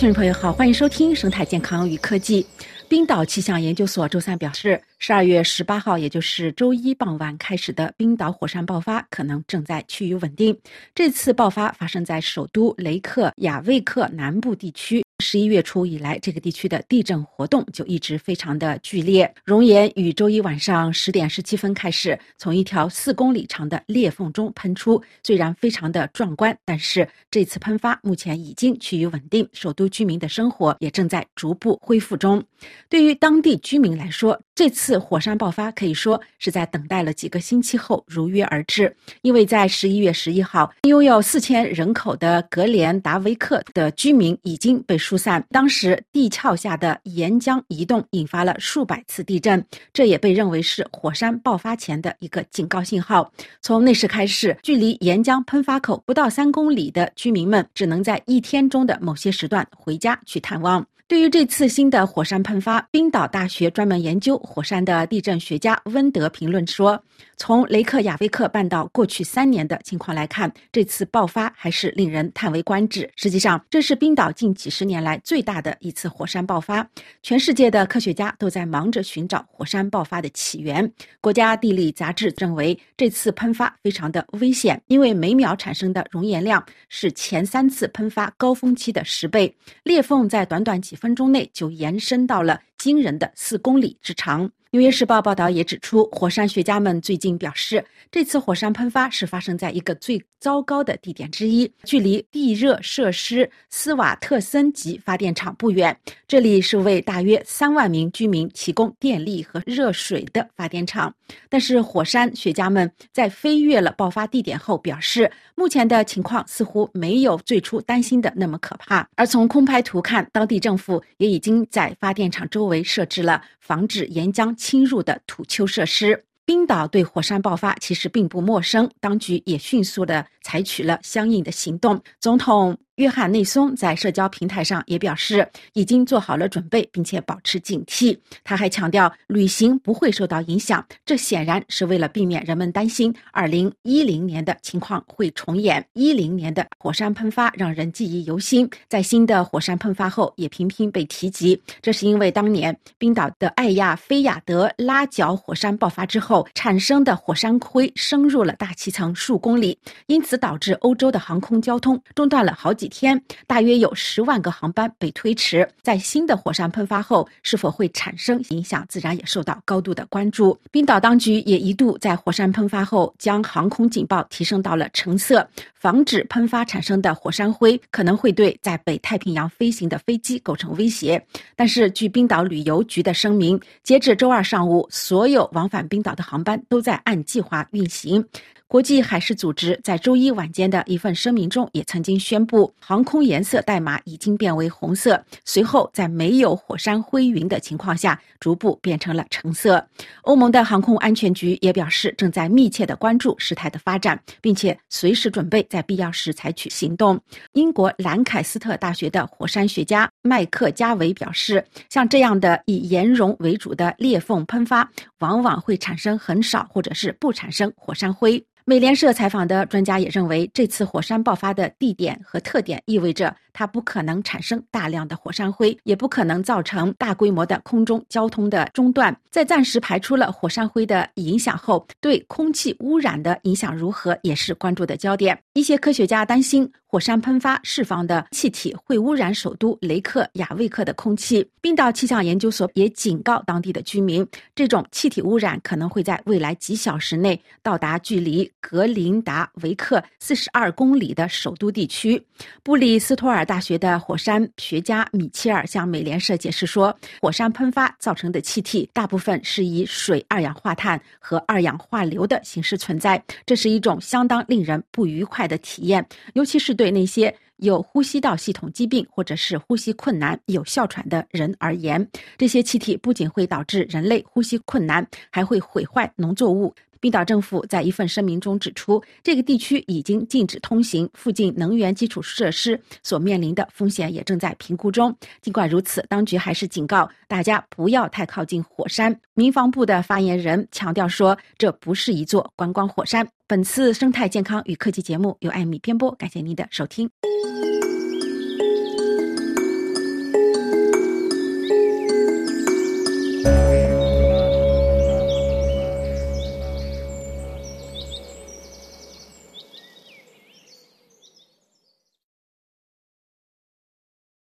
听众朋友好，欢迎收听生态健康与科技。冰岛气象研究所周三表示，十二月十八号，也就是周一傍晚开始的冰岛火山爆发可能正在趋于稳定。这次爆发发生在首都雷克雅未克南部地区。十一月初以来，这个地区的地震活动就一直非常的剧烈。熔岩于周一晚上十点十七分开始从一条四公里长的裂缝中喷出，虽然非常的壮观，但是这次喷发目前已经趋于稳定，首都居民的生活也正在逐步恢复中。对于当地居民来说，这次火山爆发可以说是在等待了几个星期后如约而至，因为在十一月十一号，拥有四千人口的格连达维克的居民已经被疏散。当时地壳下的岩浆移动引发了数百次地震，这也被认为是火山爆发前的一个警告信号。从那时开始，距离岩浆喷发口不到三公里的居民们只能在一天中的某些时段回家去探望。对于这次新的火山喷发，冰岛大学专门研究火山的地震学家温德评论说：“从雷克雅未克半岛过去三年的情况来看，这次爆发还是令人叹为观止。实际上，这是冰岛近几十年来最大的一次火山爆发。全世界的科学家都在忙着寻找火山爆发的起源。国家地理杂志认为，这次喷发非常的危险，因为每秒产生的熔岩量是前三次喷发高峰期的十倍。裂缝在短短几。”分钟内就延伸到了惊人的四公里之长。纽约时报报道也指出，火山学家们最近表示，这次火山喷发是发生在一个最糟糕的地点之一，距离地热设施斯瓦特森级发电厂不远。这里是为大约三万名居民提供电力和热水的发电厂。但是，火山学家们在飞越了爆发地点后表示，目前的情况似乎没有最初担心的那么可怕。而从空拍图看，当地政府也已经在发电厂周围设置了防止岩浆。侵入的土丘设施，冰岛对火山爆发其实并不陌生，当局也迅速的采取了相应的行动。总统。约翰内松在社交平台上也表示，已经做好了准备，并且保持警惕。他还强调，旅行不会受到影响，这显然是为了避免人们担心2010年的情况会重演。10年的火山喷发让人记忆犹新，在新的火山喷发后也频频被提及。这是因为当年冰岛的艾亚菲亚德拉角火山爆发之后产生的火山灰深入了大气层数公里，因此导致欧洲的航空交通中断了好几。天，大约有十万个航班被推迟。在新的火山喷发后，是否会产生影响，自然也受到高度的关注。冰岛当局也一度在火山喷发后将航空警报提升到了橙色，防止喷发产生的火山灰可能会对在北太平洋飞行的飞机构成威胁。但是，据冰岛旅游局的声明，截至周二上午，所有往返冰岛的航班都在按计划运行。国际海事组织在周一晚间的一份声明中也曾经宣布，航空颜色代码已经变为红色，随后在没有火山灰云的情况下，逐步变成了橙色。欧盟的航空安全局也表示，正在密切的关注事态的发展，并且随时准备在必要时采取行动。英国兰凯斯特大学的火山学家麦克加维表示，像这样的以岩溶为主的裂缝喷发，往往会产生很少或者是不产生火山灰。美联社采访的专家也认为，这次火山爆发的地点和特点意味着。它不可能产生大量的火山灰，也不可能造成大规模的空中交通的中断。在暂时排除了火山灰的影响后，对空气污染的影响如何，也是关注的焦点。一些科学家担心，火山喷发释放的气体会污染首都雷克雅未克的空气。冰岛气象研究所也警告当地的居民，这种气体污染可能会在未来几小时内到达距离格林达维克四十二公里的首都地区。布里斯托尔。大学的火山学家米切尔向美联社解释说，火山喷发造成的气体大部分是以水二氧化碳和二氧化硫的形式存在，这是一种相当令人不愉快的体验，尤其是对那些有呼吸道系统疾病或者是呼吸困难、有哮喘的人而言。这些气体不仅会导致人类呼吸困难，还会毁坏农作物。冰岛政府在一份声明中指出，这个地区已经禁止通行，附近能源基础设施所面临的风险也正在评估中。尽管如此，当局还是警告大家不要太靠近火山。民防部的发言人强调说，这不是一座观光火山。本次生态健康与科技节目由艾米编播，感谢您的收听。